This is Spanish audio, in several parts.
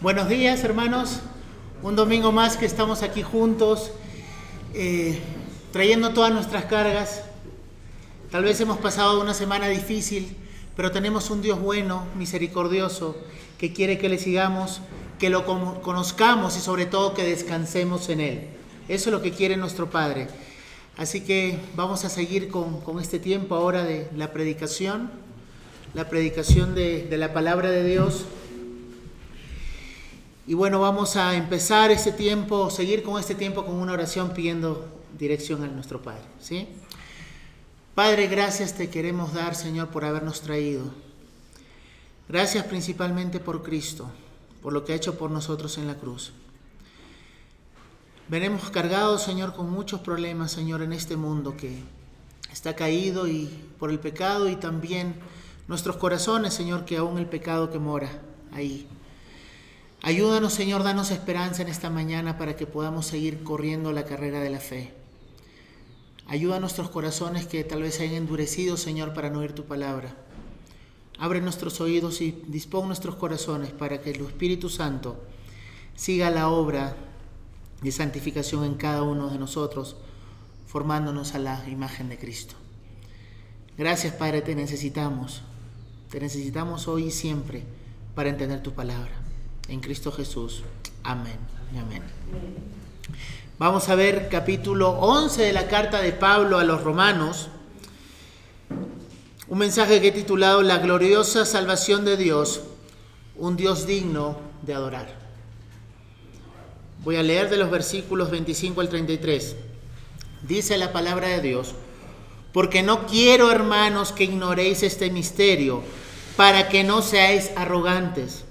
Buenos días, hermanos. Un domingo más que estamos aquí juntos, eh, trayendo todas nuestras cargas. Tal vez hemos pasado una semana difícil, pero tenemos un Dios bueno, misericordioso, que quiere que le sigamos, que lo conozcamos y sobre todo que descansemos en Él. Eso es lo que quiere nuestro Padre. Así que vamos a seguir con, este tiempo ahora de la predicación, la predicación de, de la palabra de Dios. Y bueno, vamos a empezar este tiempo, seguir con este tiempo con una oración pidiendo dirección a nuestro Padre. ¿sí? Padre, gracias te queremos dar, Señor, por habernos traído. Gracias principalmente por Cristo, por lo que ha hecho por nosotros en la cruz. Venemos cargados, Señor, con muchos problemas, Señor, en este mundo que está caído y por el pecado y también nuestros corazones, Señor, que aún el pecado que mora ahí. Ayúdanos, Señor, danos esperanza en esta mañana para que podamos seguir corriendo la carrera de la fe. Ayuda a nuestros corazones que tal vez hayan endurecido, Señor, para no oír tu palabra. Abre nuestros oídos y dispón nuestros corazones para que el Espíritu Santo siga la obra de santificación en cada uno de nosotros, formándonos a la imagen de Cristo. Gracias, Padre, te necesitamos. Te necesitamos hoy y siempre para entender tu palabra en Cristo Jesús. Amén amén. Vamos a ver capítulo 11 de la carta de Pablo a los romanos. Un mensaje que he titulado La gloriosa salvación de Dios, un Dios digno de adorar. Voy a leer de los versículos 25 al 33. Dice la palabra de Dios, porque no quiero, hermanos, que ignoréis este misterio, para que no seáis arrogantes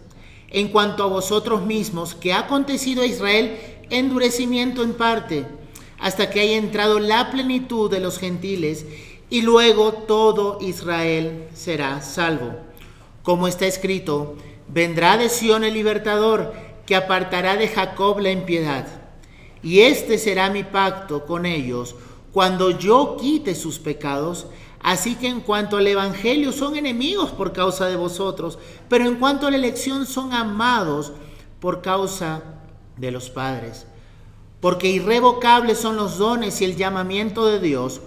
en cuanto a vosotros mismos, que ha acontecido a Israel endurecimiento en parte, hasta que haya entrado la plenitud de los gentiles, y luego todo Israel será salvo. Como está escrito, vendrá de Sión el libertador, que apartará de Jacob la impiedad. Y este será mi pacto con ellos, cuando yo quite sus pecados, Así que en cuanto al Evangelio son enemigos por causa de vosotros, pero en cuanto a la elección son amados por causa de los padres. Porque irrevocables son los dones y el llamamiento de Dios,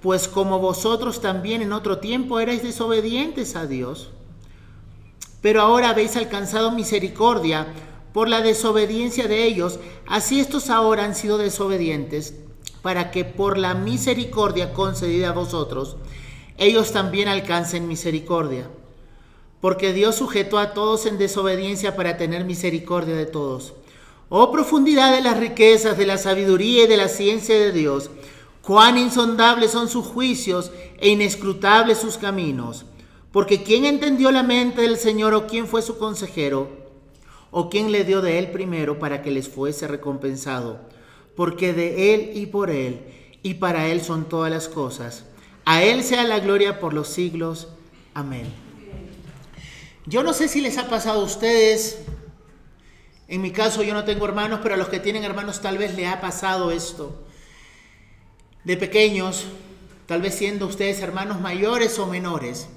pues como vosotros también en otro tiempo erais desobedientes a Dios, pero ahora habéis alcanzado misericordia por la desobediencia de ellos, así estos ahora han sido desobedientes para que por la misericordia concedida a vosotros, ellos también alcancen misericordia. Porque Dios sujetó a todos en desobediencia para tener misericordia de todos. Oh profundidad de las riquezas, de la sabiduría y de la ciencia de Dios, cuán insondables son sus juicios e inescrutables sus caminos. Porque ¿quién entendió la mente del Señor o quién fue su consejero? ¿O quién le dio de él primero para que les fuese recompensado? Porque de Él y por Él y para Él son todas las cosas. A Él sea la gloria por los siglos. Amén. Yo no sé si les ha pasado a ustedes, en mi caso yo no tengo hermanos, pero a los que tienen hermanos tal vez le ha pasado esto. De pequeños, tal vez siendo ustedes hermanos mayores o menores.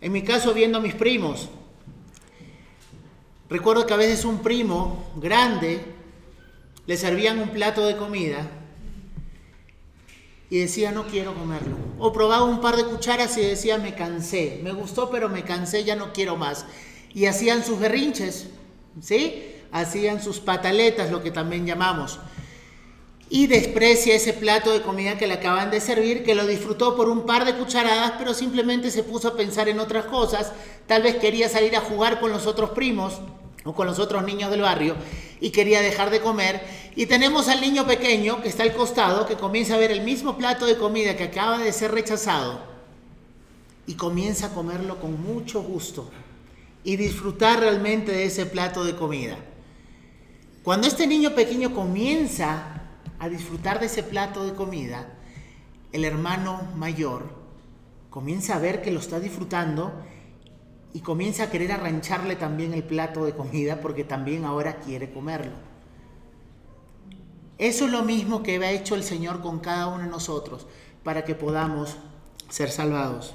En mi caso viendo a mis primos. Recuerdo que a veces un primo grande le servían un plato de comida y decía no quiero comerlo. O probaba un par de cucharas y decía me cansé, me gustó pero me cansé, ya no quiero más. Y hacían sus berrinches, ¿sí? Hacían sus pataletas, lo que también llamamos. Y desprecia ese plato de comida que le acaban de servir, que lo disfrutó por un par de cucharadas, pero simplemente se puso a pensar en otras cosas. Tal vez quería salir a jugar con los otros primos con los otros niños del barrio y quería dejar de comer. Y tenemos al niño pequeño que está al costado, que comienza a ver el mismo plato de comida que acaba de ser rechazado y comienza a comerlo con mucho gusto y disfrutar realmente de ese plato de comida. Cuando este niño pequeño comienza a disfrutar de ese plato de comida, el hermano mayor comienza a ver que lo está disfrutando y comienza a querer arrancharle también el plato de comida porque también ahora quiere comerlo. Eso es lo mismo que ha hecho el Señor con cada uno de nosotros para que podamos ser salvados.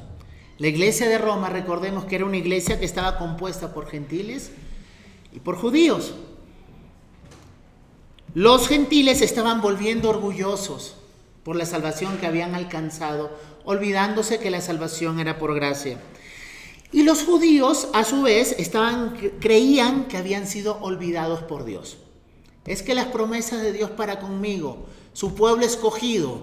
La iglesia de Roma, recordemos que era una iglesia que estaba compuesta por gentiles y por judíos. Los gentiles estaban volviendo orgullosos por la salvación que habían alcanzado, olvidándose que la salvación era por gracia. Y los judíos, a su vez, creían que habían sido olvidados por Dios. Es que las promesas de Dios para conmigo, su pueblo escogido,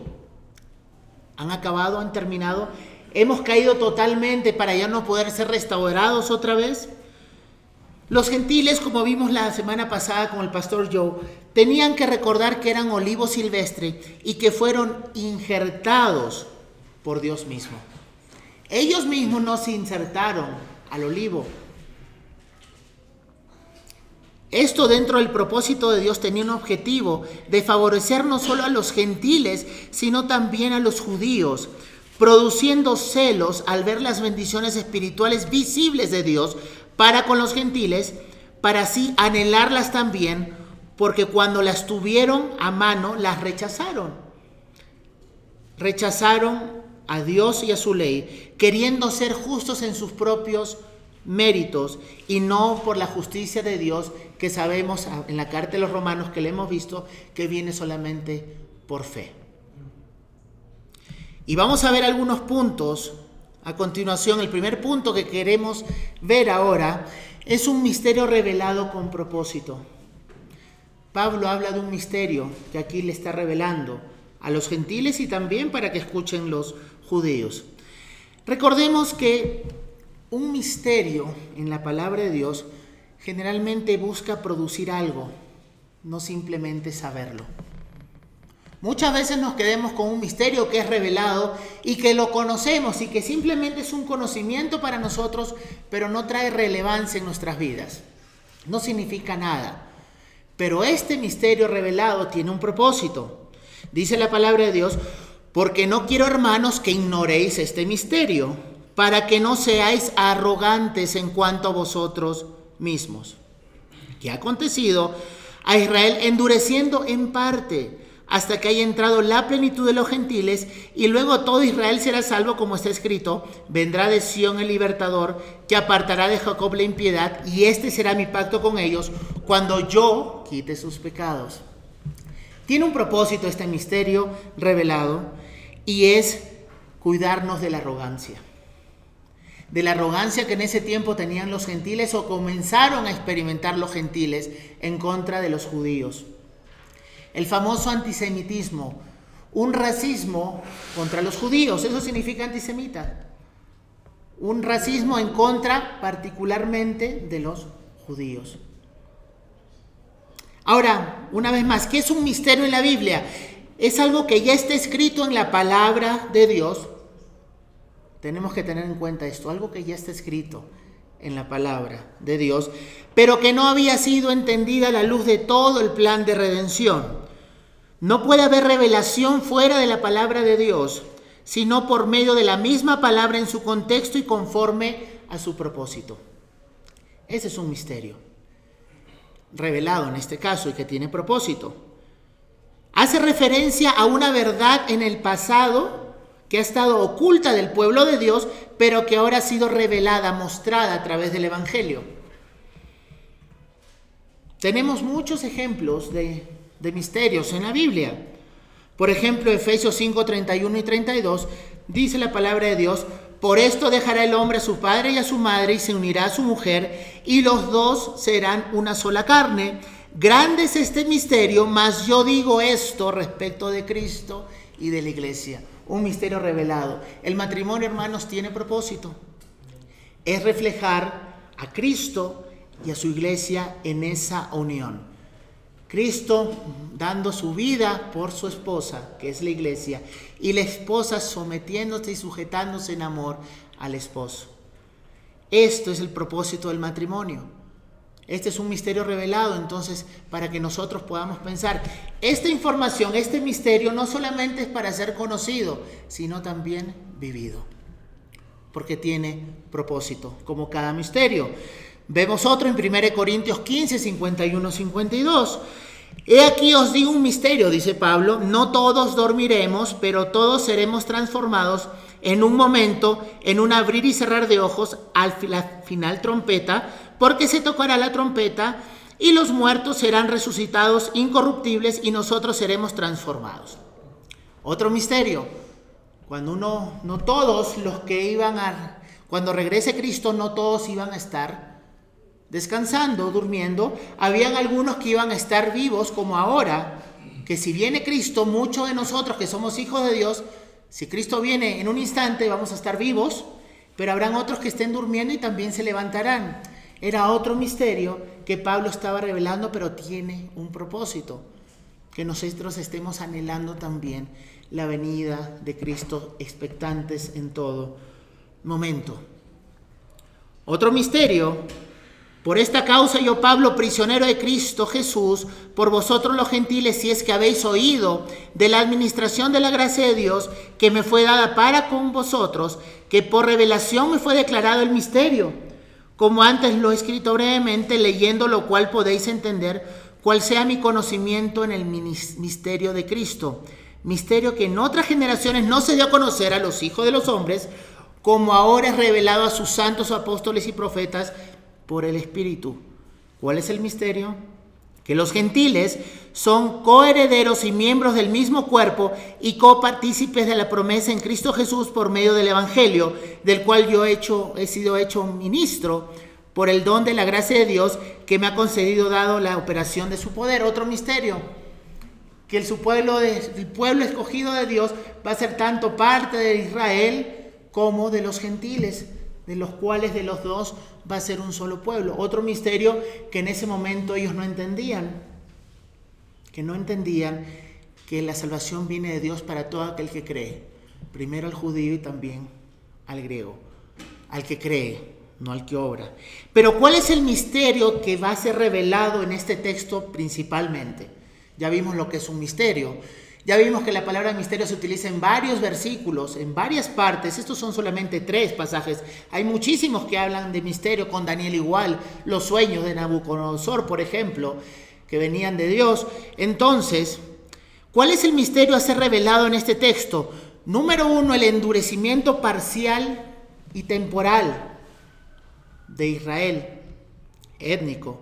han acabado, han terminado. Hemos caído totalmente para ya no poder ser restaurados otra vez. Los gentiles, como vimos la semana pasada con el pastor Joe, tenían que recordar que eran olivo silvestre y que fueron injertados por Dios mismo. Ellos mismos no se insertaron al olivo. Esto dentro del propósito de Dios tenía un objetivo de favorecer no solo a los gentiles, sino también a los judíos, produciendo celos al ver las bendiciones espirituales visibles de Dios para con los gentiles, para así anhelarlas también, porque cuando las tuvieron a mano, las rechazaron. Rechazaron a Dios y a su ley, queriendo ser justos en sus propios méritos y no por la justicia de Dios que sabemos en la carta de los romanos que le hemos visto que viene solamente por fe. Y vamos a ver algunos puntos a continuación, el primer punto que queremos ver ahora es un misterio revelado con propósito. Pablo habla de un misterio que aquí le está revelando a los gentiles y también para que escuchen los judíos. Recordemos que un misterio en la palabra de Dios generalmente busca producir algo, no simplemente saberlo. Muchas veces nos quedemos con un misterio que es revelado y que lo conocemos y que simplemente es un conocimiento para nosotros, pero no trae relevancia en nuestras vidas. No significa nada. Pero este misterio revelado tiene un propósito. Dice la palabra de Dios, porque no quiero hermanos que ignoréis este misterio, para que no seáis arrogantes en cuanto a vosotros mismos. ¿Qué ha acontecido? A Israel endureciendo en parte hasta que haya entrado la plenitud de los gentiles, y luego todo Israel será salvo, como está escrito, vendrá de Sión el libertador, que apartará de Jacob la impiedad, y este será mi pacto con ellos, cuando yo quite sus pecados. Tiene un propósito este misterio revelado, y es cuidarnos de la arrogancia. De la arrogancia que en ese tiempo tenían los gentiles o comenzaron a experimentar los gentiles en contra de los judíos el famoso antisemitismo, un racismo contra los judíos, eso significa antisemita, un racismo en contra particularmente de los judíos. Ahora, una vez más, ¿qué es un misterio en la Biblia? Es algo que ya está escrito en la palabra de Dios. Tenemos que tener en cuenta esto, algo que ya está escrito en la palabra de Dios, pero que no había sido entendida a la luz de todo el plan de redención. No puede haber revelación fuera de la palabra de Dios, sino por medio de la misma palabra en su contexto y conforme a su propósito. Ese es un misterio, revelado en este caso y que tiene propósito. Hace referencia a una verdad en el pasado que ha estado oculta del pueblo de Dios, pero que ahora ha sido revelada, mostrada a través del Evangelio. Tenemos muchos ejemplos de de misterios en la Biblia. Por ejemplo, Efesios 5, 31 y 32 dice la palabra de Dios, por esto dejará el hombre a su padre y a su madre y se unirá a su mujer y los dos serán una sola carne. Grande es este misterio, mas yo digo esto respecto de Cristo y de la iglesia. Un misterio revelado. El matrimonio, hermanos, tiene propósito. Es reflejar a Cristo y a su iglesia en esa unión. Cristo dando su vida por su esposa, que es la iglesia, y la esposa sometiéndose y sujetándose en amor al esposo. Esto es el propósito del matrimonio. Este es un misterio revelado, entonces, para que nosotros podamos pensar, esta información, este misterio no solamente es para ser conocido, sino también vivido, porque tiene propósito, como cada misterio. Vemos otro en 1 Corintios 15, 51, 52. He aquí os digo un misterio, dice Pablo, no todos dormiremos, pero todos seremos transformados en un momento, en un abrir y cerrar de ojos, al final trompeta, porque se tocará la trompeta y los muertos serán resucitados incorruptibles y nosotros seremos transformados. Otro misterio, cuando uno, no todos los que iban a, cuando regrese Cristo, no todos iban a estar descansando, durmiendo, habían algunos que iban a estar vivos como ahora, que si viene Cristo, muchos de nosotros que somos hijos de Dios, si Cristo viene en un instante vamos a estar vivos, pero habrán otros que estén durmiendo y también se levantarán. Era otro misterio que Pablo estaba revelando, pero tiene un propósito, que nosotros estemos anhelando también la venida de Cristo, expectantes en todo momento. Otro misterio por esta causa yo, Pablo, prisionero de Cristo Jesús, por vosotros los gentiles, si es que habéis oído de la administración de la gracia de Dios que me fue dada para con vosotros, que por revelación me fue declarado el misterio, como antes lo he escrito brevemente, leyendo lo cual podéis entender cuál sea mi conocimiento en el misterio de Cristo, misterio que en otras generaciones no se dio a conocer a los hijos de los hombres, como ahora es revelado a sus santos apóstoles y profetas, por el Espíritu. ¿Cuál es el misterio? Que los gentiles son coherederos y miembros del mismo cuerpo y copartícipes de la promesa en Cristo Jesús por medio del Evangelio, del cual yo he, hecho, he sido hecho ministro por el don de la gracia de Dios que me ha concedido dado la operación de su poder. Otro misterio, que su pueblo, el pueblo escogido de Dios va a ser tanto parte de Israel como de los gentiles de los cuales de los dos va a ser un solo pueblo. Otro misterio que en ese momento ellos no entendían, que no entendían que la salvación viene de Dios para todo aquel que cree, primero al judío y también al griego, al que cree, no al que obra. Pero ¿cuál es el misterio que va a ser revelado en este texto principalmente? Ya vimos lo que es un misterio. Ya vimos que la palabra misterio se utiliza en varios versículos, en varias partes. Estos son solamente tres pasajes. Hay muchísimos que hablan de misterio, con Daniel igual, los sueños de Nabucodonosor, por ejemplo, que venían de Dios. Entonces, ¿cuál es el misterio a ser revelado en este texto? Número uno, el endurecimiento parcial y temporal de Israel, étnico.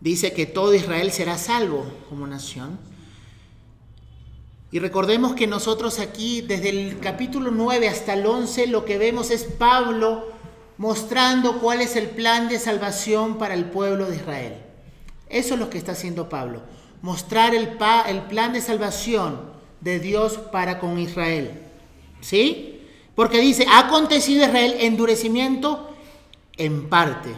Dice que todo Israel será salvo como nación. Y recordemos que nosotros aquí, desde el capítulo 9 hasta el 11, lo que vemos es Pablo mostrando cuál es el plan de salvación para el pueblo de Israel. Eso es lo que está haciendo Pablo, mostrar el, el plan de salvación de Dios para con Israel. ¿Sí? Porque dice, ha acontecido Israel endurecimiento en parte,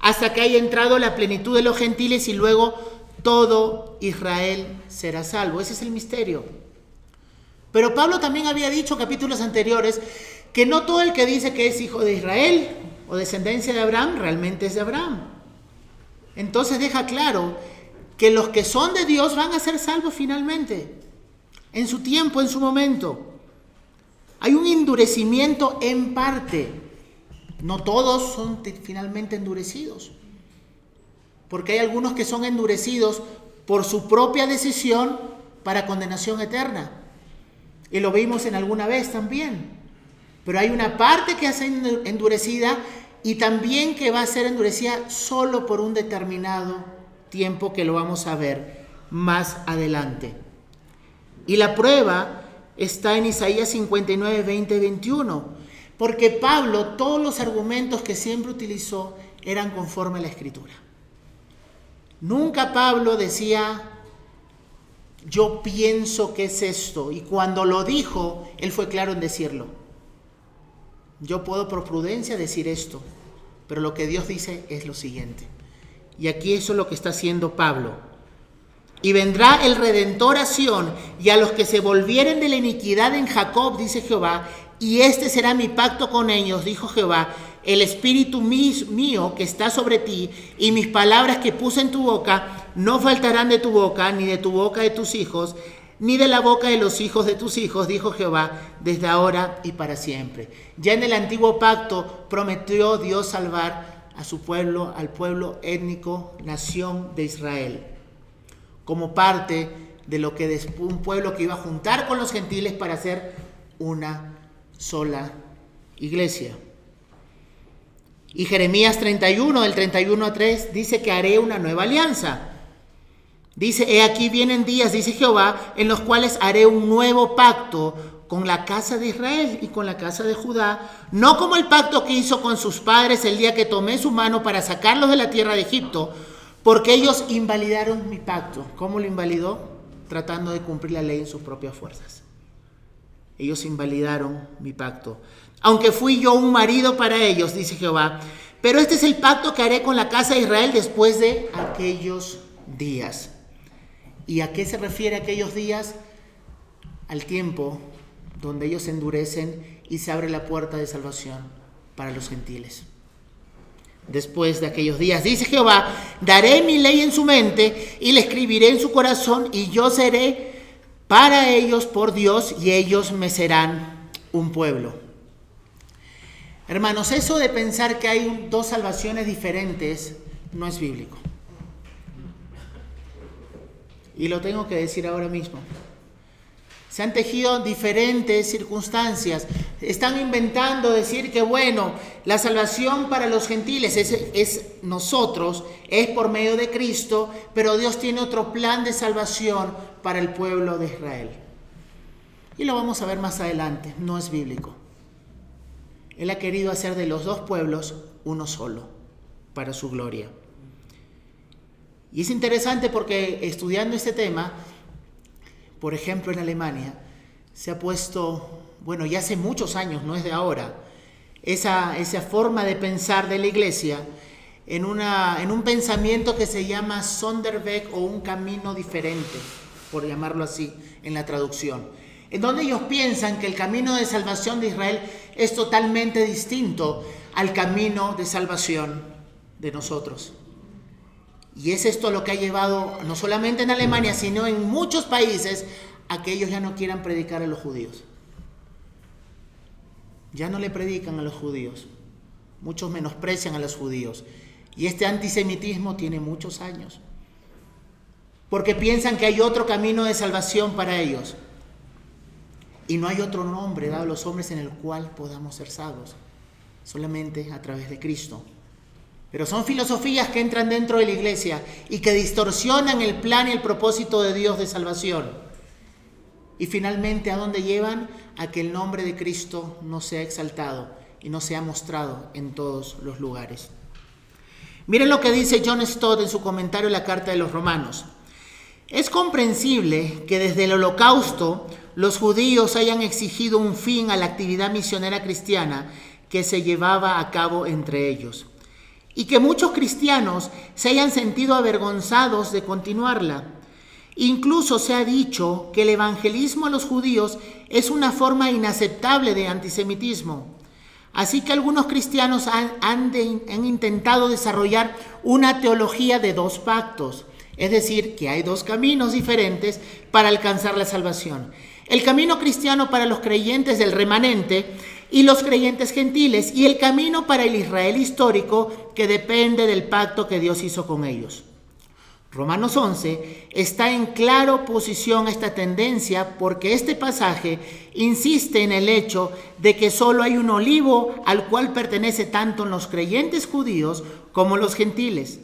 hasta que haya entrado la plenitud de los gentiles y luego todo Israel será salvo. Ese es el misterio. Pero Pablo también había dicho capítulos anteriores que no todo el que dice que es hijo de Israel o descendencia de Abraham realmente es de Abraham. Entonces deja claro que los que son de Dios van a ser salvos finalmente, en su tiempo, en su momento. Hay un endurecimiento en parte. No todos son finalmente endurecidos. Porque hay algunos que son endurecidos por su propia decisión para condenación eterna. Y lo vimos en alguna vez también. Pero hay una parte que hace endurecida y también que va a ser endurecida solo por un determinado tiempo que lo vamos a ver más adelante. Y la prueba está en Isaías 59, 20, 21. Porque Pablo, todos los argumentos que siempre utilizó eran conforme a la escritura. Nunca Pablo decía, yo pienso que es esto. Y cuando lo dijo, él fue claro en decirlo. Yo puedo por prudencia decir esto, pero lo que Dios dice es lo siguiente. Y aquí eso es lo que está haciendo Pablo. Y vendrá el redentor a Sión, y a los que se volvieren de la iniquidad en Jacob, dice Jehová, y este será mi pacto con ellos, dijo Jehová, el espíritu mío que está sobre ti y mis palabras que puse en tu boca no faltarán de tu boca, ni de tu boca de tus hijos, ni de la boca de los hijos de tus hijos, dijo Jehová, desde ahora y para siempre. Ya en el antiguo pacto prometió Dios salvar a su pueblo, al pueblo étnico, nación de Israel, como parte de lo que un pueblo que iba a juntar con los gentiles para hacer una sola iglesia. Y Jeremías 31, del 31 a 3, dice que haré una nueva alianza. Dice, he aquí vienen días, dice Jehová, en los cuales haré un nuevo pacto con la casa de Israel y con la casa de Judá, no como el pacto que hizo con sus padres el día que tomé su mano para sacarlos de la tierra de Egipto, porque ellos invalidaron mi pacto. ¿Cómo lo invalidó? Tratando de cumplir la ley en sus propias fuerzas. Ellos invalidaron mi pacto. Aunque fui yo un marido para ellos, dice Jehová, pero este es el pacto que haré con la casa de Israel después de aquellos días. ¿Y a qué se refiere aquellos días? Al tiempo donde ellos endurecen y se abre la puerta de salvación para los gentiles. Después de aquellos días, dice Jehová, daré mi ley en su mente y le escribiré en su corazón y yo seré para ellos por Dios y ellos me serán un pueblo. Hermanos, eso de pensar que hay dos salvaciones diferentes no es bíblico. Y lo tengo que decir ahora mismo. Se han tejido diferentes circunstancias. Están inventando decir que, bueno, la salvación para los gentiles es, es, nosotros, es por medio de Cristo, pero Dios tiene otro plan de salvación para el pueblo de Israel. Y lo vamos a ver más adelante, no es bíblico. Él ha querido hacer de los dos pueblos uno solo, para su gloria. Y es interesante porque estudiando este tema, por ejemplo en Alemania, se ha puesto, bueno, ya hace muchos años, no es de ahora, esa, esa forma de pensar de la iglesia en, una, en un pensamiento que se llama Sonderweg o un camino diferente, por llamarlo así en la traducción, en donde ellos piensan que el camino de salvación de Israel es totalmente distinto al camino de salvación de nosotros. Y es esto lo que ha llevado, no solamente en Alemania, sino en muchos países, a que ellos ya no quieran predicar a los judíos. Ya no le predican a los judíos. Muchos menosprecian a los judíos. Y este antisemitismo tiene muchos años. Porque piensan que hay otro camino de salvación para ellos. Y no hay otro nombre dado a los hombres en el cual podamos ser salvos. Solamente a través de Cristo. Pero son filosofías que entran dentro de la iglesia y que distorsionan el plan y el propósito de Dios de salvación. Y finalmente, ¿a dónde llevan? A que el nombre de Cristo no sea exaltado y no sea mostrado en todos los lugares. Miren lo que dice John Stott en su comentario en la Carta de los Romanos. Es comprensible que desde el holocausto los judíos hayan exigido un fin a la actividad misionera cristiana que se llevaba a cabo entre ellos y que muchos cristianos se hayan sentido avergonzados de continuarla. Incluso se ha dicho que el evangelismo a los judíos es una forma inaceptable de antisemitismo. Así que algunos cristianos han, intentado desarrollar una teología de dos pactos, es decir, que hay dos caminos diferentes para alcanzar la salvación. El camino cristiano para los creyentes del remanente y los creyentes gentiles y el camino para el Israel histórico que depende del pacto que Dios hizo con ellos. Romanos 11 está en clara oposición a esta tendencia porque este pasaje insiste en el hecho de que solo hay un olivo al cual pertenece tanto los creyentes judíos como los gentiles.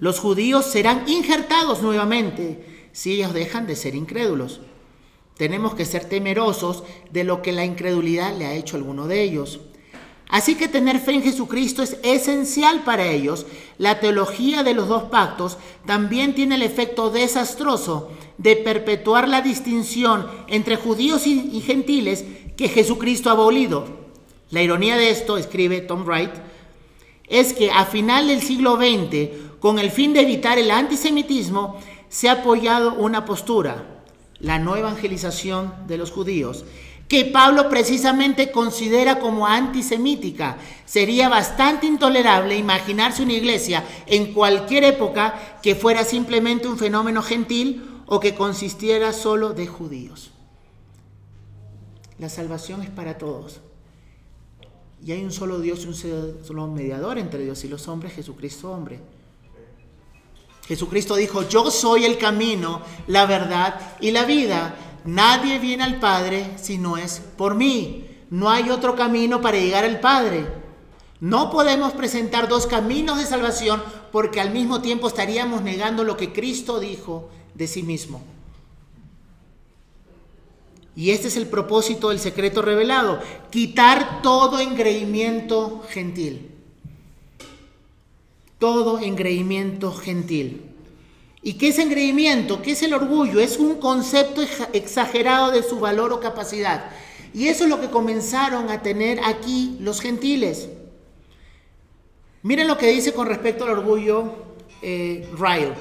Los judíos serán injertados nuevamente si ellos dejan de ser incrédulos. Tenemos que ser temerosos de lo que la incredulidad le ha hecho a alguno de ellos. Así que tener fe en Jesucristo es esencial para ellos. La teología de los dos pactos también tiene el efecto desastroso de perpetuar la distinción entre judíos y, gentiles que Jesucristo ha abolido. La ironía de esto, escribe Tom Wright, es que a final del siglo XX, con el fin de evitar el antisemitismo, se ha apoyado una postura la no evangelización de los judíos, que Pablo precisamente considera como antisemítica. Sería bastante intolerable imaginarse una iglesia en cualquier época que fuera simplemente un fenómeno gentil o que consistiera solo de judíos. La salvación es para todos. Y hay un solo Dios y un solo mediador entre Dios y los hombres, Jesucristo hombre. Jesucristo dijo, yo soy el camino, la verdad y la vida. Nadie viene al Padre si no es por mí. No hay otro camino para llegar al Padre. No podemos presentar dos caminos de salvación porque al mismo tiempo estaríamos negando lo que Cristo dijo de sí mismo. Y este es el propósito del secreto revelado, quitar todo engreimiento gentil. Todo engreimiento gentil. ¿Y qué es engreimiento? ¿Qué es el orgullo? Es un concepto exagerado de su valor o capacidad. Y eso es lo que comenzaron a tener aquí los gentiles. Miren lo que dice con respecto al orgullo eh, Ryle.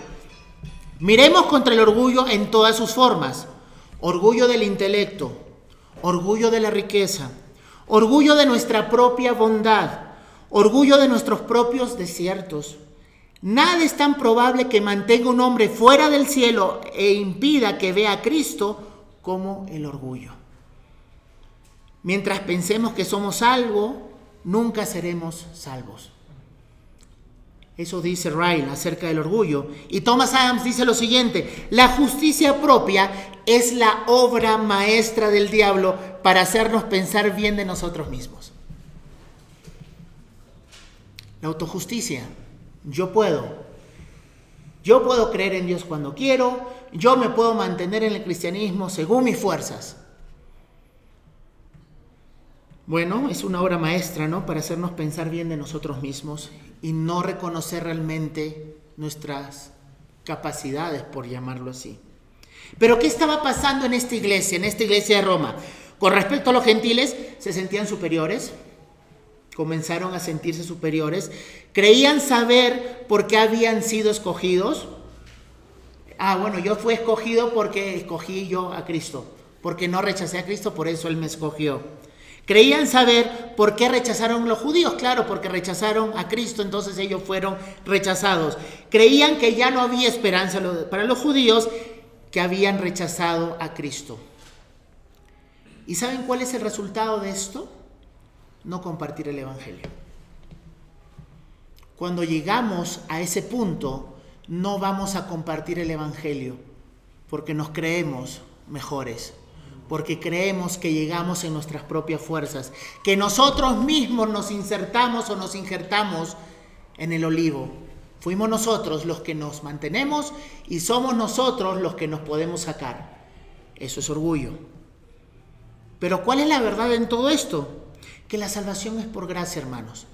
Miremos contra el orgullo en todas sus formas. Orgullo del intelecto, orgullo de la riqueza, orgullo de nuestra propia bondad, orgullo de nuestros propios desiertos, Nada es tan probable que mantenga un hombre fuera del cielo e impida que vea a Cristo como el orgullo. Mientras pensemos que somos algo, nunca seremos salvos. Eso dice Ryle acerca del orgullo. Y Thomas Adams dice lo siguiente, la justicia propia es la obra maestra del diablo para hacernos pensar bien de nosotros mismos. La autojusticia yo puedo. Yo puedo creer en Dios cuando quiero. Yo me puedo mantener en el cristianismo según mis fuerzas. Bueno, es una obra maestra, ¿no? Para hacernos pensar bien de nosotros mismos y no reconocer realmente nuestras capacidades, por llamarlo así. Pero ¿qué estaba pasando en esta iglesia, en esta iglesia de Roma? Con respecto a los gentiles, se sentían superiores, comenzaron a sentirse superiores, creían saber por qué habían sido escogidos. Ah, bueno, yo fui escogido porque escogí yo a Cristo, porque no rechacé a Cristo, por eso Él me escogió. Creían saber por qué rechazaron los judíos, claro, porque rechazaron a Cristo, entonces ellos fueron rechazados. Creían que ya no había esperanza para los judíos que habían rechazado a Cristo. ¿Y saben cuál es el resultado de esto? No compartir el Evangelio. Cuando llegamos a ese punto, no vamos a compartir el Evangelio porque nos creemos mejores, porque creemos que llegamos en nuestras propias fuerzas, que nosotros mismos nos insertamos o nos injertamos en el olivo. Fuimos nosotros los que nos mantenemos y somos nosotros los que nos podemos sacar. Eso es orgullo. Pero ¿cuál es la verdad en todo esto? Que la salvación es por gracia, hermanos.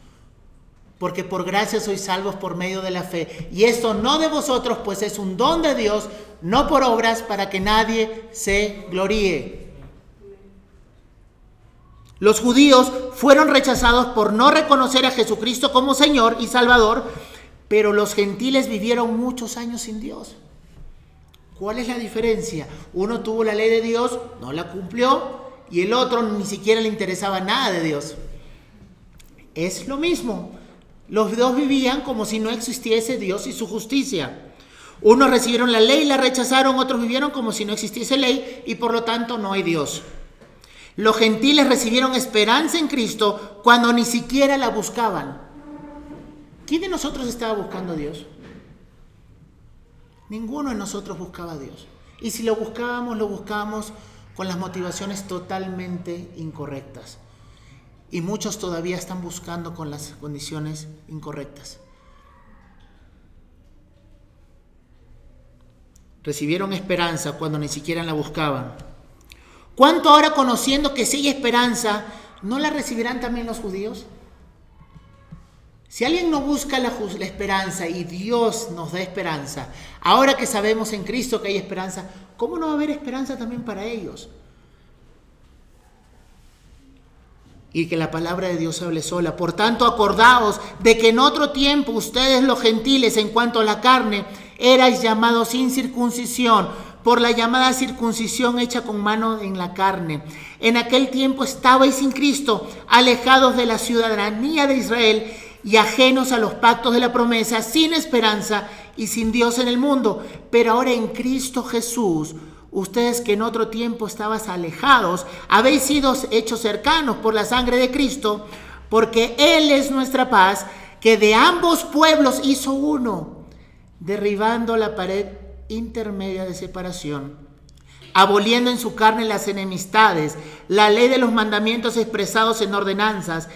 Porque por gracia sois salvos por medio de la fe. Y esto no de vosotros, pues es un don de Dios, no por obras, para que nadie se gloríe. Los judíos fueron rechazados por no reconocer a Jesucristo como Señor y Salvador, pero los gentiles vivieron muchos años sin Dios. ¿Cuál es la diferencia? Uno tuvo la ley de Dios, no la cumplió, y el otro ni siquiera le interesaba nada de Dios. Es lo mismo. Los dos vivían como si no existiese Dios y su justicia. Unos recibieron la ley y la rechazaron, otros vivieron como si no existiese ley y por lo tanto no hay Dios. Los gentiles recibieron esperanza en Cristo cuando ni siquiera la buscaban. ¿Quién de nosotros estaba buscando a Dios? Ninguno de nosotros buscaba a Dios. Y si lo buscábamos, lo buscábamos con las motivaciones totalmente incorrectas. Y muchos todavía están buscando con las condiciones incorrectas. Recibieron esperanza cuando ni siquiera la buscaban. ¿Cuánto ahora conociendo que sigue esperanza, no la recibirán también los judíos? Si alguien no busca la, esperanza y Dios nos da esperanza, ahora que sabemos en Cristo que hay esperanza, ¿cómo no va a haber esperanza también para ellos? Y que la palabra de Dios hable sola. Por tanto, acordaos de que en otro tiempo ustedes los gentiles en cuanto a la carne erais llamados sin circuncisión por la llamada circuncisión hecha con mano en la carne. En aquel tiempo estabais sin Cristo, alejados de la ciudadanía de Israel y ajenos a los pactos de la promesa, sin esperanza y sin Dios en el mundo. Pero ahora en Cristo Jesús, ustedes que en otro tiempo estabas alejados, habéis sido hechos cercanos por la sangre de Cristo, porque Él es nuestra paz, que de ambos pueblos hizo uno, derribando la pared intermedia de separación, aboliendo en su carne las enemistades, la ley de los mandamientos expresados en ordenanzas,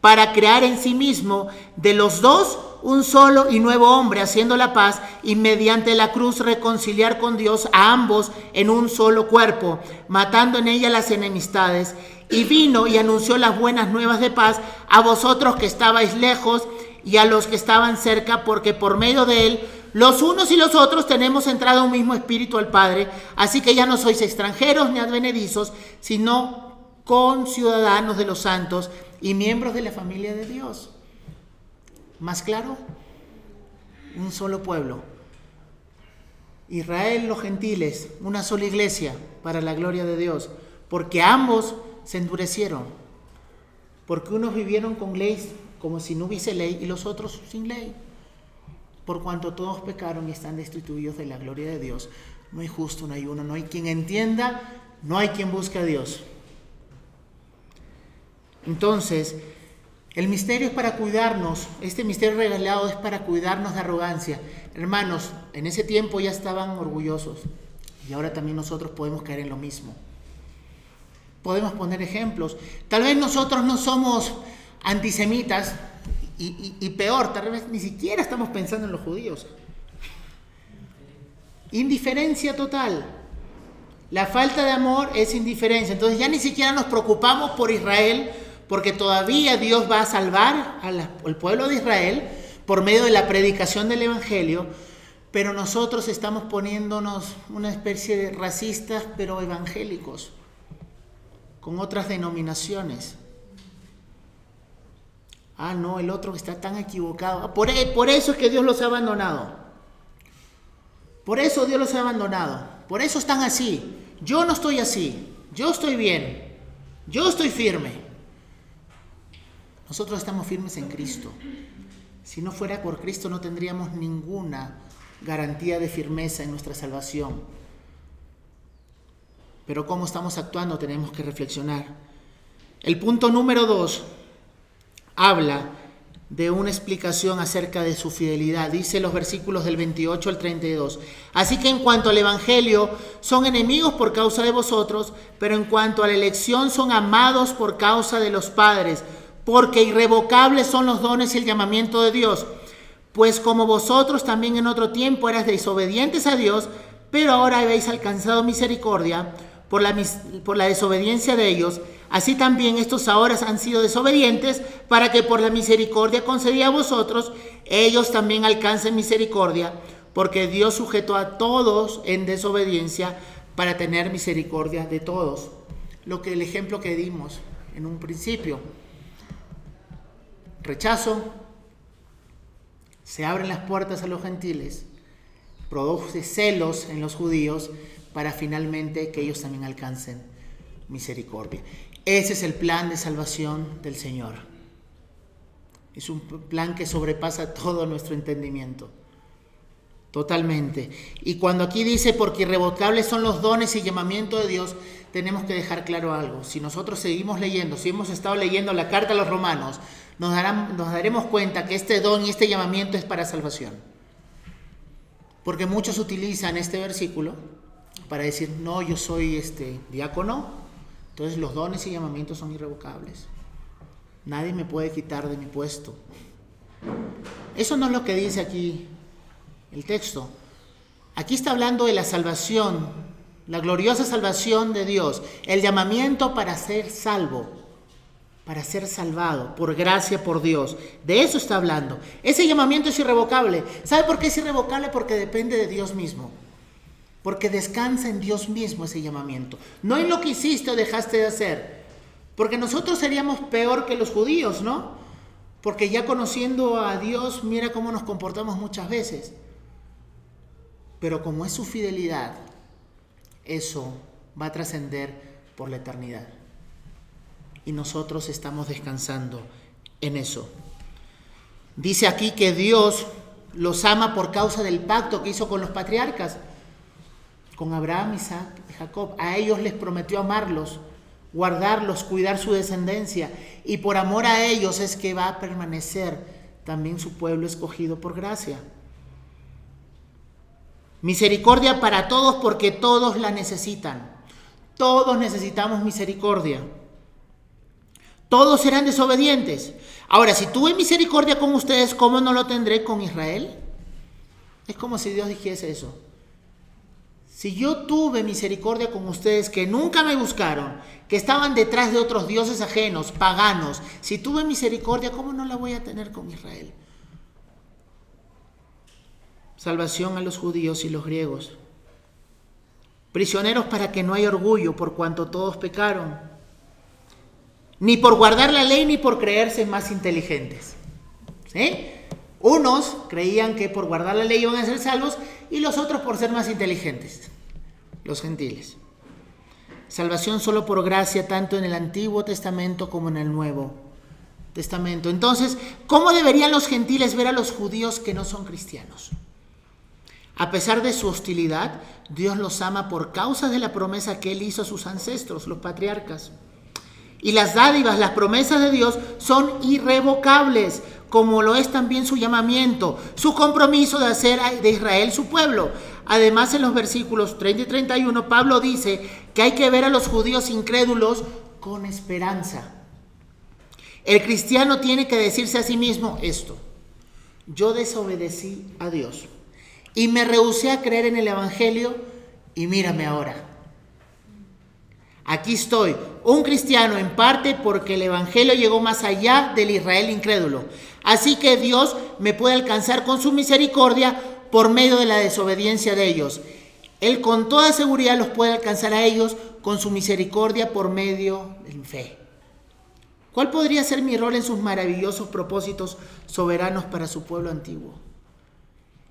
para crear en sí mismo de los dos un solo y nuevo hombre, haciendo la paz y mediante la cruz reconciliar con Dios a ambos en un solo cuerpo, matando en ella las enemistades. Y vino y anunció las buenas nuevas de paz a vosotros que estabais lejos y a los que estaban cerca, porque por medio de él los unos y los otros tenemos entrado un mismo espíritu al Padre, así que ya no sois extranjeros ni advenedizos, sino conciudadanos de los santos y miembros de la familia de Dios. ¿Más claro? Un solo pueblo. Israel, los gentiles, una sola iglesia para la gloria de Dios, porque ambos se endurecieron, porque unos vivieron con ley como si no hubiese ley y los otros sin ley. Por cuanto todos pecaron y están destituidos de la gloria de Dios, no hay justo, no hay uno, no hay quien entienda, no hay quien busque a Dios. Entonces, el misterio es para cuidarnos, este misterio regalado es para cuidarnos de arrogancia. Hermanos, en ese tiempo ya estaban orgullosos y ahora también nosotros podemos caer en lo mismo. Podemos poner ejemplos. Tal vez nosotros no somos antisemitas y, y peor, tal vez ni siquiera estamos pensando en los judíos. Indiferencia total. La falta de amor es indiferencia. Entonces ya ni siquiera nos preocupamos por Israel porque todavía Dios va a salvar al pueblo de Israel por medio de la predicación del Evangelio, pero nosotros estamos poniéndonos una especie de racistas, pero evangélicos, con otras denominaciones. Ah, no, el otro está tan equivocado. Por, e, por eso es que Dios los ha abandonado. Por eso Dios los ha abandonado. Por eso están así. Yo no estoy así. Yo estoy bien. Yo estoy firme. Nosotros estamos firmes en Cristo. Si no fuera por Cristo no tendríamos ninguna garantía de firmeza en nuestra salvación. Pero cómo estamos actuando tenemos que reflexionar. El punto número dos habla de una explicación acerca de su fidelidad. Dice los versículos del 28 al 32. Así que en cuanto al Evangelio, son enemigos por causa de vosotros, pero en cuanto a la elección, son amados por causa de los padres porque irrevocables son los dones y el llamamiento de Dios. Pues como vosotros también en otro tiempo eras desobedientes a Dios, pero ahora habéis alcanzado misericordia por la, por la desobediencia de ellos, así también estos ahora han sido desobedientes para que por la misericordia concedida a vosotros, ellos también alcancen misericordia, porque Dios sujetó a todos en desobediencia para tener misericordia de todos. Lo que el ejemplo que dimos en un principio rechazo, se abren las puertas a los gentiles, produce celos en los judíos para finalmente que ellos también alcancen misericordia. Ese es el plan de salvación del Señor. Es un plan que sobrepasa todo nuestro entendimiento. Totalmente. Y cuando aquí dice, porque irrevocables son los dones y llamamiento de Dios, tenemos que dejar claro algo. Si nosotros seguimos leyendo, si hemos estado leyendo la carta a los romanos, nos, daremos cuenta que este don y este llamamiento es para salvación. Porque muchos utilizan este versículo para decir, no, yo soy este diácono, entonces los dones y llamamientos son irrevocables. Nadie me puede quitar de mi puesto. Eso no es lo que dice aquí el texto. Aquí está hablando de la salvación, la gloriosa salvación de Dios, el llamamiento para ser salvo para ser salvado por gracia, por Dios. De eso está hablando. Ese llamamiento es irrevocable. ¿Sabe por qué es irrevocable? Porque depende de Dios mismo. Porque descansa en Dios mismo ese llamamiento. No en lo que hiciste o dejaste de hacer. Porque nosotros seríamos peor que los judíos, ¿no? Porque ya conociendo a Dios, mira cómo nos comportamos muchas veces. Pero como es su fidelidad, eso va a trascender por la eternidad y nosotros estamos descansando en eso. Dice aquí que Dios los ama por causa del pacto que hizo con los patriarcas, con Abraham, Isaac y Jacob. A ellos les prometió amarlos, guardarlos, cuidar su descendencia. Y por amor a ellos es que va a permanecer también su pueblo escogido por gracia. Misericordia para todos porque todos la necesitan. Todos necesitamos misericordia. Todos serán desobedientes. Ahora, si tuve misericordia con ustedes, ¿cómo no lo tendré con Israel? Es como si Dios dijese eso. Si yo tuve misericordia con ustedes que nunca me buscaron, que estaban detrás de otros dioses ajenos, paganos, si tuve misericordia, ¿cómo no la voy a tener con Israel? Salvación a los judíos y los griegos. Prisioneros para que no haya orgullo por cuanto todos pecaron. Ni por guardar la ley ni por creerse más inteligentes. ¿Sí? Unos creían que por guardar la ley iban a ser salvos y los otros por ser más inteligentes, los gentiles. Salvación solo por gracia, tanto en el Antiguo Testamento como en el Nuevo Testamento. Entonces, ¿cómo deberían los gentiles ver a los judíos que no son cristianos? A pesar de su hostilidad, Dios los ama por causa de la promesa que Él hizo a sus ancestros, los patriarcas. Y las dádivas, las promesas de Dios son irrevocables, como lo es también su llamamiento, su compromiso de hacer de Israel su pueblo. Además, en los versículos 30 y 31, Pablo dice que hay que ver a los judíos incrédulos con esperanza. El cristiano tiene que decirse a sí mismo esto, yo desobedecí a Dios y me rehusé a creer en el Evangelio y mírame ahora. Aquí estoy, un cristiano en parte porque el Evangelio llegó más allá del Israel incrédulo. Así que Dios me puede alcanzar con su misericordia por medio de la desobediencia de ellos. Él con toda seguridad los puede alcanzar a ellos con su misericordia por medio de la fe. ¿Cuál podría ser mi rol en sus maravillosos propósitos soberanos para su pueblo antiguo?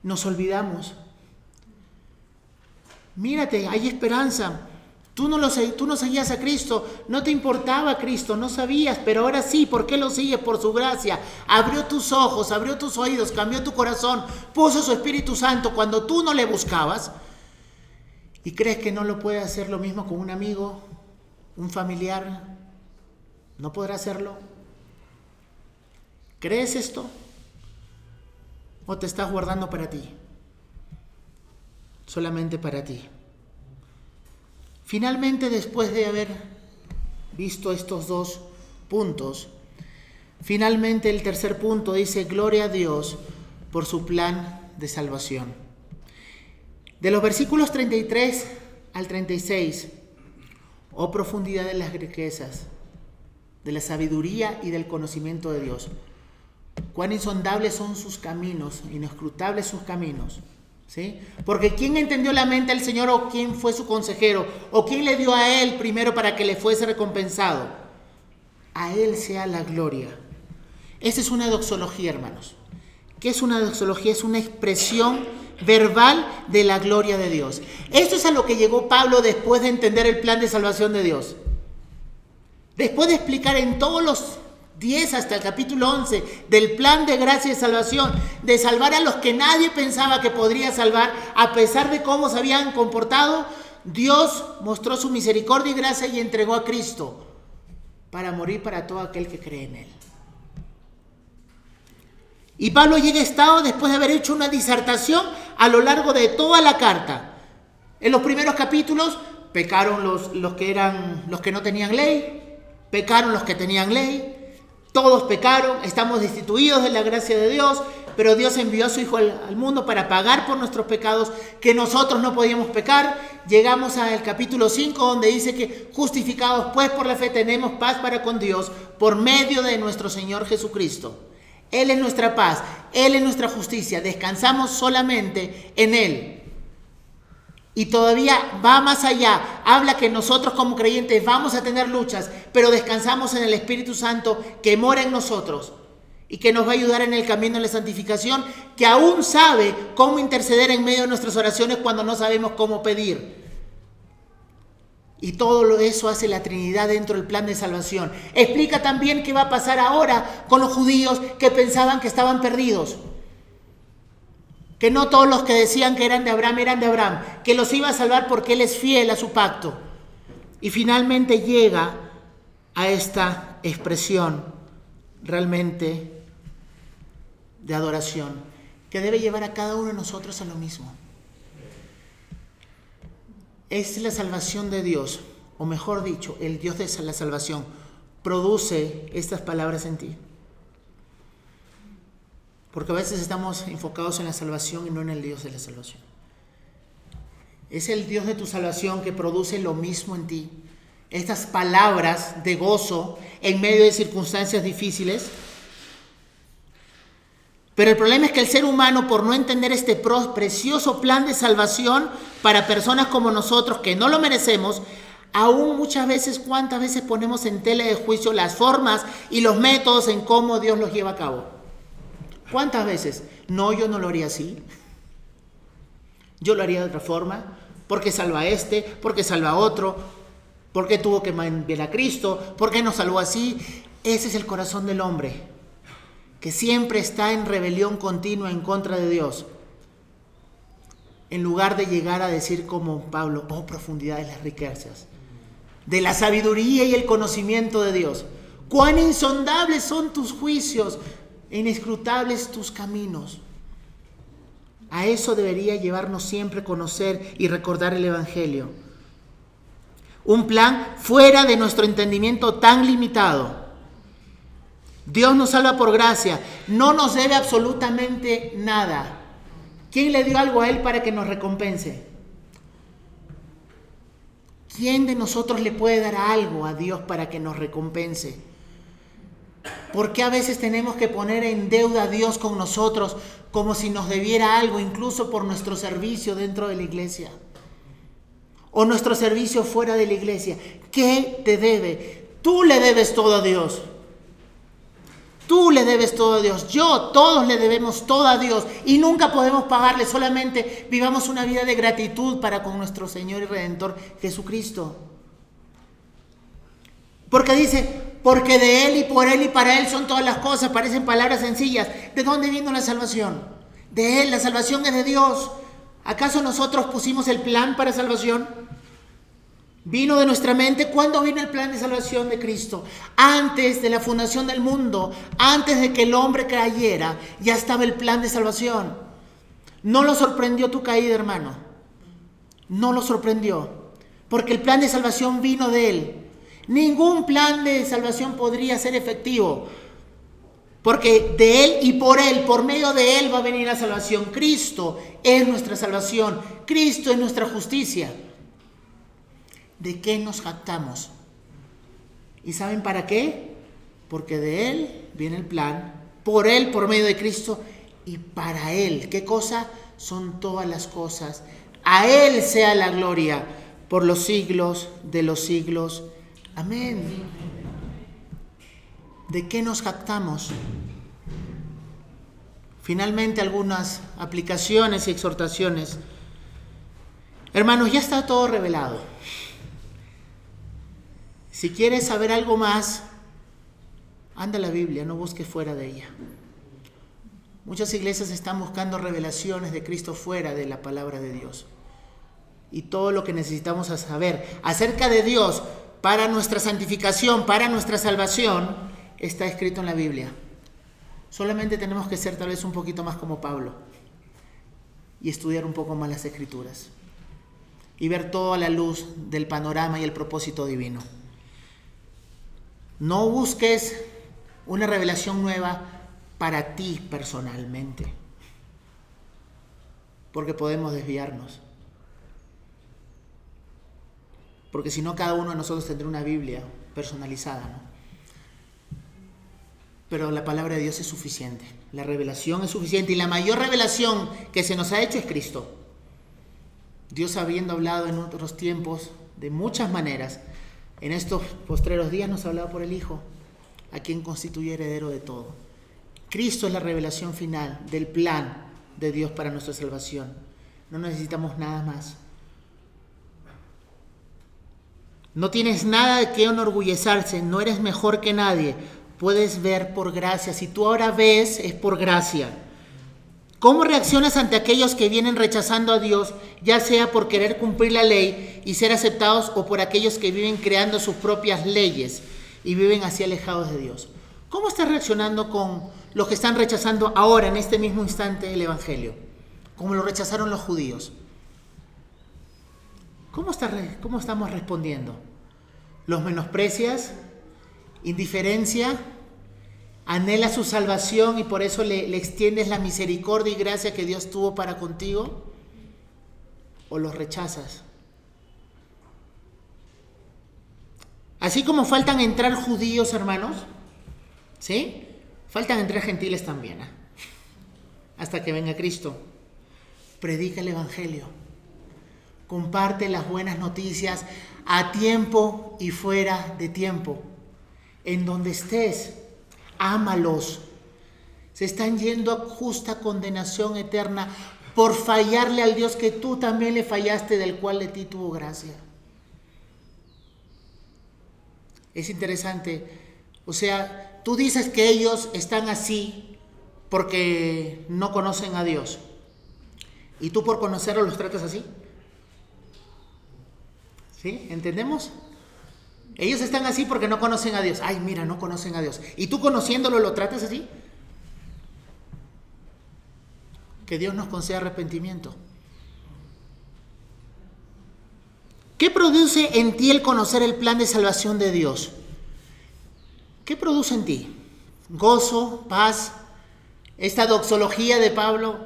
Nos olvidamos. Mírate, hay esperanza. Tú no, lo, no seguías a Cristo, no te importaba Cristo, no sabías, pero ahora sí, ¿por qué lo sigues? Por su gracia. Abrió tus ojos, abrió tus oídos, cambió tu corazón, puso su Espíritu Santo cuando tú no le buscabas. ¿Y crees que no lo puede hacer lo mismo con un amigo, un familiar? ¿No podrá hacerlo? ¿Crees esto? ¿O te estás guardando para ti? Solamente para ti. Finalmente, después de haber visto estos dos puntos, finalmente el tercer punto dice, gloria a Dios por su plan de salvación. De los versículos 33 al 36, oh profundidad de las riquezas, de la sabiduría y del conocimiento de Dios. Cuán insondables son sus caminos, inescrutables sus caminos. ¿Sí? Porque ¿quién entendió la mente del Señor o quién fue su consejero? ¿O quién le dio a Él primero para que le fuese recompensado? A Él sea la gloria. Esa es una doxología, hermanos. ¿Qué es una doxología? Es una expresión verbal de la gloria de Dios. Esto es a lo que llegó Pablo después de entender el plan de salvación de Dios. Después de explicar en todos los 10 hasta el capítulo 11 del plan de gracia y salvación, de salvar a los que nadie pensaba que podría salvar, a pesar de cómo se habían comportado, Dios mostró su misericordia y gracia y entregó a Cristo para morir para todo aquel que cree en Él. Y Pablo llega a estado después de haber hecho una disertación a lo largo de toda la carta. En los primeros capítulos pecaron los, los que eran los que no tenían ley, pecaron los que tenían ley, todos pecaron, estamos destituidos de la gracia de Dios, pero Dios envió a su Hijo al, mundo para pagar por nuestros pecados que nosotros no podíamos pecar. Llegamos al capítulo 5 donde dice que justificados pues por la fe tenemos paz para con Dios por medio de nuestro Señor Jesucristo. Él es nuestra paz, Él es nuestra justicia, descansamos solamente en Él. Y todavía va más allá. Habla que nosotros como creyentes vamos a tener luchas, pero descansamos en el Espíritu Santo que mora en nosotros y que nos va a ayudar en el camino de la santificación, que aún sabe cómo interceder en medio de nuestras oraciones cuando no sabemos cómo pedir. Y todo eso hace la Trinidad dentro del plan de salvación. Explica también qué va a pasar ahora con los judíos que pensaban que estaban perdidos que no todos los que decían que eran de Abraham eran de Abraham, que los iba a salvar porque Él es fiel a su pacto. Y finalmente llega a esta expresión realmente de adoración que debe llevar a cada uno de nosotros a lo mismo. Es la salvación de Dios, o mejor dicho, el Dios de la salvación, produce estas palabras en ti? Porque a veces estamos enfocados en la salvación y no en el Dios de la salvación. Es el Dios de tu salvación que produce lo mismo en ti. Estas palabras de gozo en medio de circunstancias difíciles. Pero el problema es que el ser humano, por no entender este precioso plan de salvación para personas como nosotros que no lo merecemos, aún muchas veces, cuántas veces ponemos en tela de juicio las formas y los métodos en cómo Dios los lleva a cabo. ¿Cuántas veces? No, yo no lo haría así. Yo lo haría de otra forma, porque salva a este, porque salva a otro, porque tuvo que enviar a Cristo, porque nos salvó así. Ese es el corazón del hombre, que siempre está en rebelión continua en contra de Dios. En lugar de llegar a decir como Pablo, oh profundidad de las riquezas, de la sabiduría y el conocimiento de Dios. Cuán insondables son tus juicios, inescrutables tus caminos. A eso debería llevarnos siempre conocer y recordar el Evangelio. Un plan fuera de nuestro entendimiento tan limitado. Dios nos salva por gracia, no nos debe absolutamente nada. ¿Quién le dio algo a Él para que nos recompense? ¿Quién de nosotros le puede dar algo a Dios para que nos recompense? ¿Por qué a veces tenemos que poner en deuda a Dios con nosotros como si nos debiera algo, incluso por nuestro servicio dentro de la iglesia? O nuestro servicio fuera de la iglesia. ¿Qué te debe? Tú le debes todo a Dios. Tú le debes todo a Dios. Yo, todos le debemos todo a Dios. Y nunca podemos pagarle. Solamente vivamos una vida de gratitud para con nuestro Señor y Redentor Jesucristo. Porque dice, porque de Él y por Él y para Él son todas las cosas, parecen palabras sencillas. ¿De dónde vino la salvación? De Él, la salvación es de Dios. ¿Acaso nosotros pusimos el plan para salvación? Vino de nuestra mente. ¿Cuándo vino el plan de salvación de Cristo? Antes de la fundación del mundo, antes de que el hombre cayera, ya estaba el plan de salvación. No lo sorprendió tu caída, hermano. No lo sorprendió. Porque el plan de salvación vino de Él. Ningún plan de salvación podría ser efectivo. Porque de Él y por Él, por medio de Él va a venir la salvación. Cristo es nuestra salvación. Cristo es nuestra justicia. ¿De qué nos jactamos? ¿Y saben para qué? Porque de Él viene el plan, por Él, por medio de Cristo y para Él. ¿Qué cosa? Son todas las cosas. A Él sea la gloria por los siglos de los siglos. Amén. ¿De qué nos captamos? Finalmente algunas aplicaciones y exhortaciones. Hermanos, ya está todo revelado. Si quieres saber algo más, anda a la Biblia, no busques fuera de ella. Muchas iglesias están buscando revelaciones de Cristo fuera de la palabra de Dios. Y todo lo que necesitamos saber acerca de Dios para nuestra santificación, para nuestra salvación, está escrito en la Biblia. Solamente tenemos que ser tal vez un poquito más como Pablo y estudiar un poco más las escrituras y ver toda la luz del panorama y el propósito divino. No busques una revelación nueva para ti personalmente, porque podemos desviarnos. Porque si no, cada uno de nosotros tendrá una Biblia personalizada, ¿no? Pero la palabra de Dios es suficiente. La revelación es suficiente. Y la mayor revelación que se nos ha hecho es Cristo. Dios habiendo hablado en otros tiempos de muchas maneras, en estos postreros días nos ha hablado por el Hijo, a quien constituye heredero de todo. Cristo es la revelación final del plan de Dios para nuestra salvación. No necesitamos nada más. No tienes nada de qué enorgullecerse, no eres mejor que nadie. Puedes ver por gracia. Si tú ahora ves, es por gracia. ¿Cómo reaccionas ante aquellos que vienen rechazando a Dios, ya sea por querer cumplir la ley y ser aceptados o por aquellos que viven creando sus propias leyes y viven así alejados de Dios? ¿Cómo estás reaccionando con los que están rechazando ahora, en este mismo instante, el Evangelio? Como lo rechazaron los judíos. ¿Cómo, está, ¿Cómo estamos respondiendo? ¿Los menosprecias? indiferencia, anhela su salvación y por eso le, extiendes la misericordia y gracia que Dios tuvo para contigo, o los rechazas. Así como faltan entrar judíos, hermanos, ¿sí? Faltan entrar gentiles también, ¿eh? hasta que venga Cristo. Predica el Evangelio. Comparte las buenas noticias a tiempo y fuera de tiempo. En donde estés, ámalos. Se están yendo a justa condenación eterna por fallarle al Dios que tú también le fallaste, del cual de ti tuvo gracia. Es interesante. O sea, tú dices que ellos están así porque no conocen a Dios. ¿Y tú por conocerlo los tratas así? ¿Sí? ¿Entendemos? Ellos están así porque no conocen a Dios. Ay, mira, no conocen a Dios. ¿Y tú conociéndolo lo tratas así? Que Dios nos conceda arrepentimiento. ¿Qué produce en ti el conocer el plan de salvación de Dios? ¿Qué produce en ti? Gozo, paz, esta doxología de Pablo.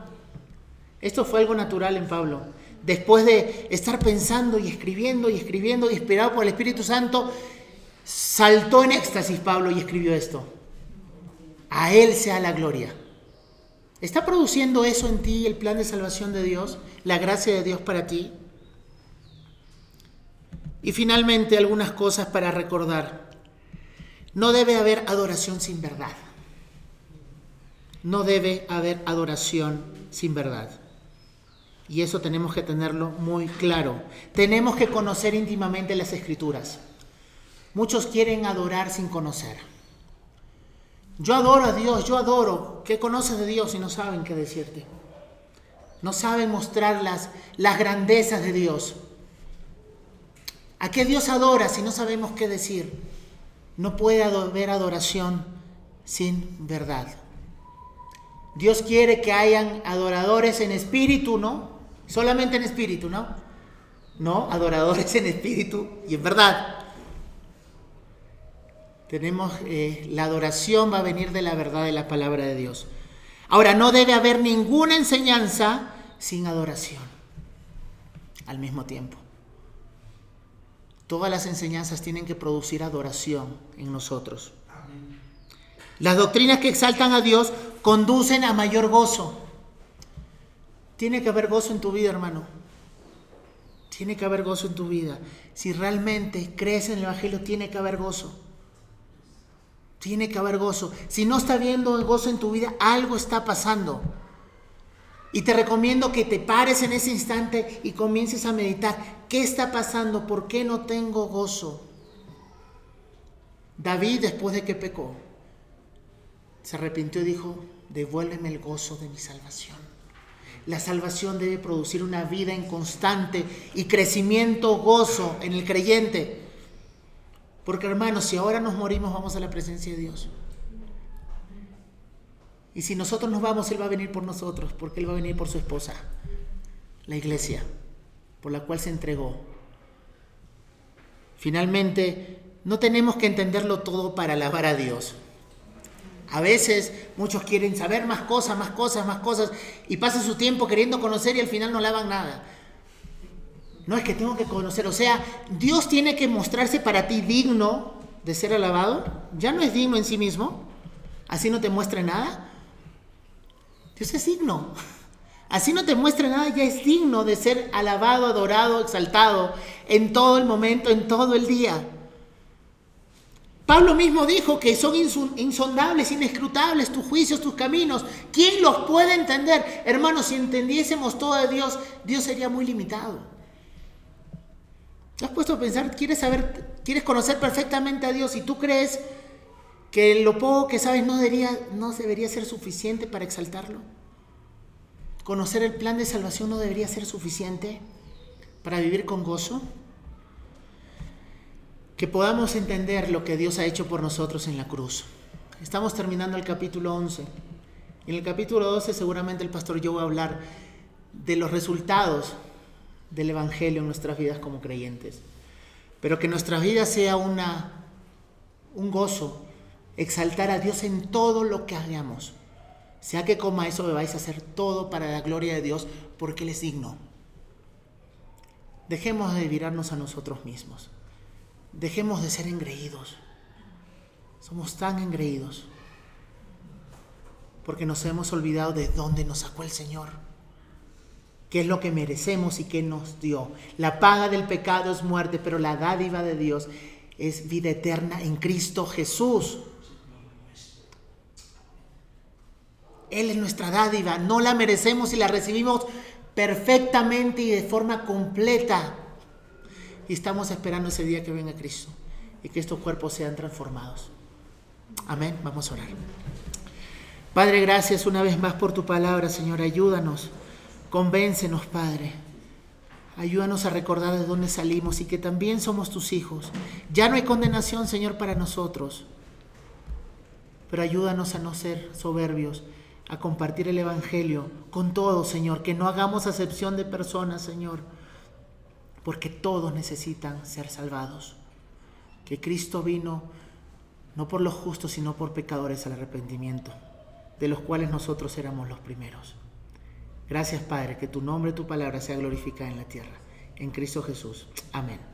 Esto fue algo natural en Pablo. Después de estar pensando y escribiendo y escribiendo y esperado por el Espíritu Santo, saltó en éxtasis Pablo y escribió esto. A Él sea la gloria. ¿Está produciendo eso en ti el plan de salvación de Dios? ¿La gracia de Dios para ti? Y finalmente algunas cosas para recordar. No debe haber adoración sin verdad. No debe haber adoración sin verdad. Y eso tenemos que tenerlo muy claro. Tenemos que conocer íntimamente las escrituras. Muchos quieren adorar sin conocer. Yo adoro a Dios, yo adoro. ¿Qué conoces de Dios y no saben qué decirte? No saben mostrar las, las grandezas de Dios. ¿A qué Dios adora si no sabemos qué decir? No puede haber adoración sin verdad. Dios quiere que hayan adoradores en espíritu, ¿no? Solamente en espíritu, ¿no? No, adoradores en espíritu y en verdad. Tenemos, eh, la adoración va a venir de la verdad de la palabra de Dios. Ahora, no debe haber ninguna enseñanza sin adoración al mismo tiempo. Todas las enseñanzas tienen que producir adoración en nosotros. Las doctrinas que exaltan a Dios conducen a mayor gozo. Tiene que haber gozo en tu vida, hermano. Tiene que haber gozo en tu vida. Si realmente crees en el Evangelio, tiene que haber gozo. Tiene que haber gozo. Si no está habiendo gozo en tu vida, algo está pasando. Y te recomiendo que te pares en ese instante y comiences a meditar. ¿Qué está pasando? ¿Por qué no tengo gozo? David, después de que pecó, se arrepintió y dijo, devuélveme el gozo de mi salvación. La salvación debe producir una vida en constante y crecimiento, gozo en el creyente. Porque hermanos, si ahora nos morimos, vamos a la presencia de Dios. Y si nosotros nos vamos, Él va a venir por nosotros, porque Él va a venir por su esposa, la iglesia, por la cual se entregó. Finalmente, no tenemos que entenderlo todo para alabar a Dios. A veces muchos quieren saber más cosas, más cosas, más cosas, y pasan su tiempo queriendo conocer y al final no alaban nada. No es que tengo que conocer, o sea, Dios tiene que mostrarse para ti digno de ser alabado. Ya no es digno en sí mismo, así no te muestre nada. Dios es digno. Así no te muestre nada, ya es digno de ser alabado, adorado, exaltado en todo el momento, en todo el día. Pablo mismo dijo que son insondables, inescrutables tus juicios, tus caminos. ¿Quién los puede entender? Hermanos, si entendiésemos todo de Dios, Dios sería muy limitado. ¿Te has puesto a pensar, quieres saber, quieres conocer perfectamente a Dios y tú crees que lo poco que sabes no debería, no debería ser suficiente para exaltarlo. Conocer el plan de salvación no debería ser suficiente para vivir con gozo. Que podamos entender lo que Dios ha hecho por nosotros en la cruz. Estamos terminando el capítulo 11. En el capítulo 12 seguramente el pastor yo va a hablar de los resultados del Evangelio en nuestras vidas como creyentes. Pero que nuestra vida sea una un gozo, exaltar a Dios en todo lo que hagamos. Sea que coma eso, vais a hacer todo para la gloria de Dios, porque Él es digno. Dejemos de virarnos a nosotros mismos. Dejemos de ser engreídos. Somos tan engreídos porque nos hemos olvidado de dónde nos sacó el Señor, qué es lo que merecemos y qué nos dio. La paga del pecado es muerte, pero la dádiva de Dios es vida eterna en Cristo Jesús. Él es nuestra dádiva, no la merecemos y la recibimos perfectamente y de forma completa. Y estamos esperando ese día que venga Cristo y que estos cuerpos sean transformados. Amén. Vamos a orar. Padre, gracias una vez más por tu palabra, Señor. Ayúdanos, convéncenos, Padre. Ayúdanos a recordar de dónde salimos y que también somos tus hijos. Ya no hay condenación, Señor, para nosotros. Pero ayúdanos a no ser soberbios, a compartir el Evangelio con todos, Señor. Que no hagamos acepción de personas, Señor. Porque todos necesitan ser salvados. Que Cristo vino no por los justos, sino por pecadores al arrepentimiento de los cuales nosotros éramos los primeros. Gracias Padre, que tu nombre y tu palabra sea glorificada en la tierra. En Cristo Jesús. Amén.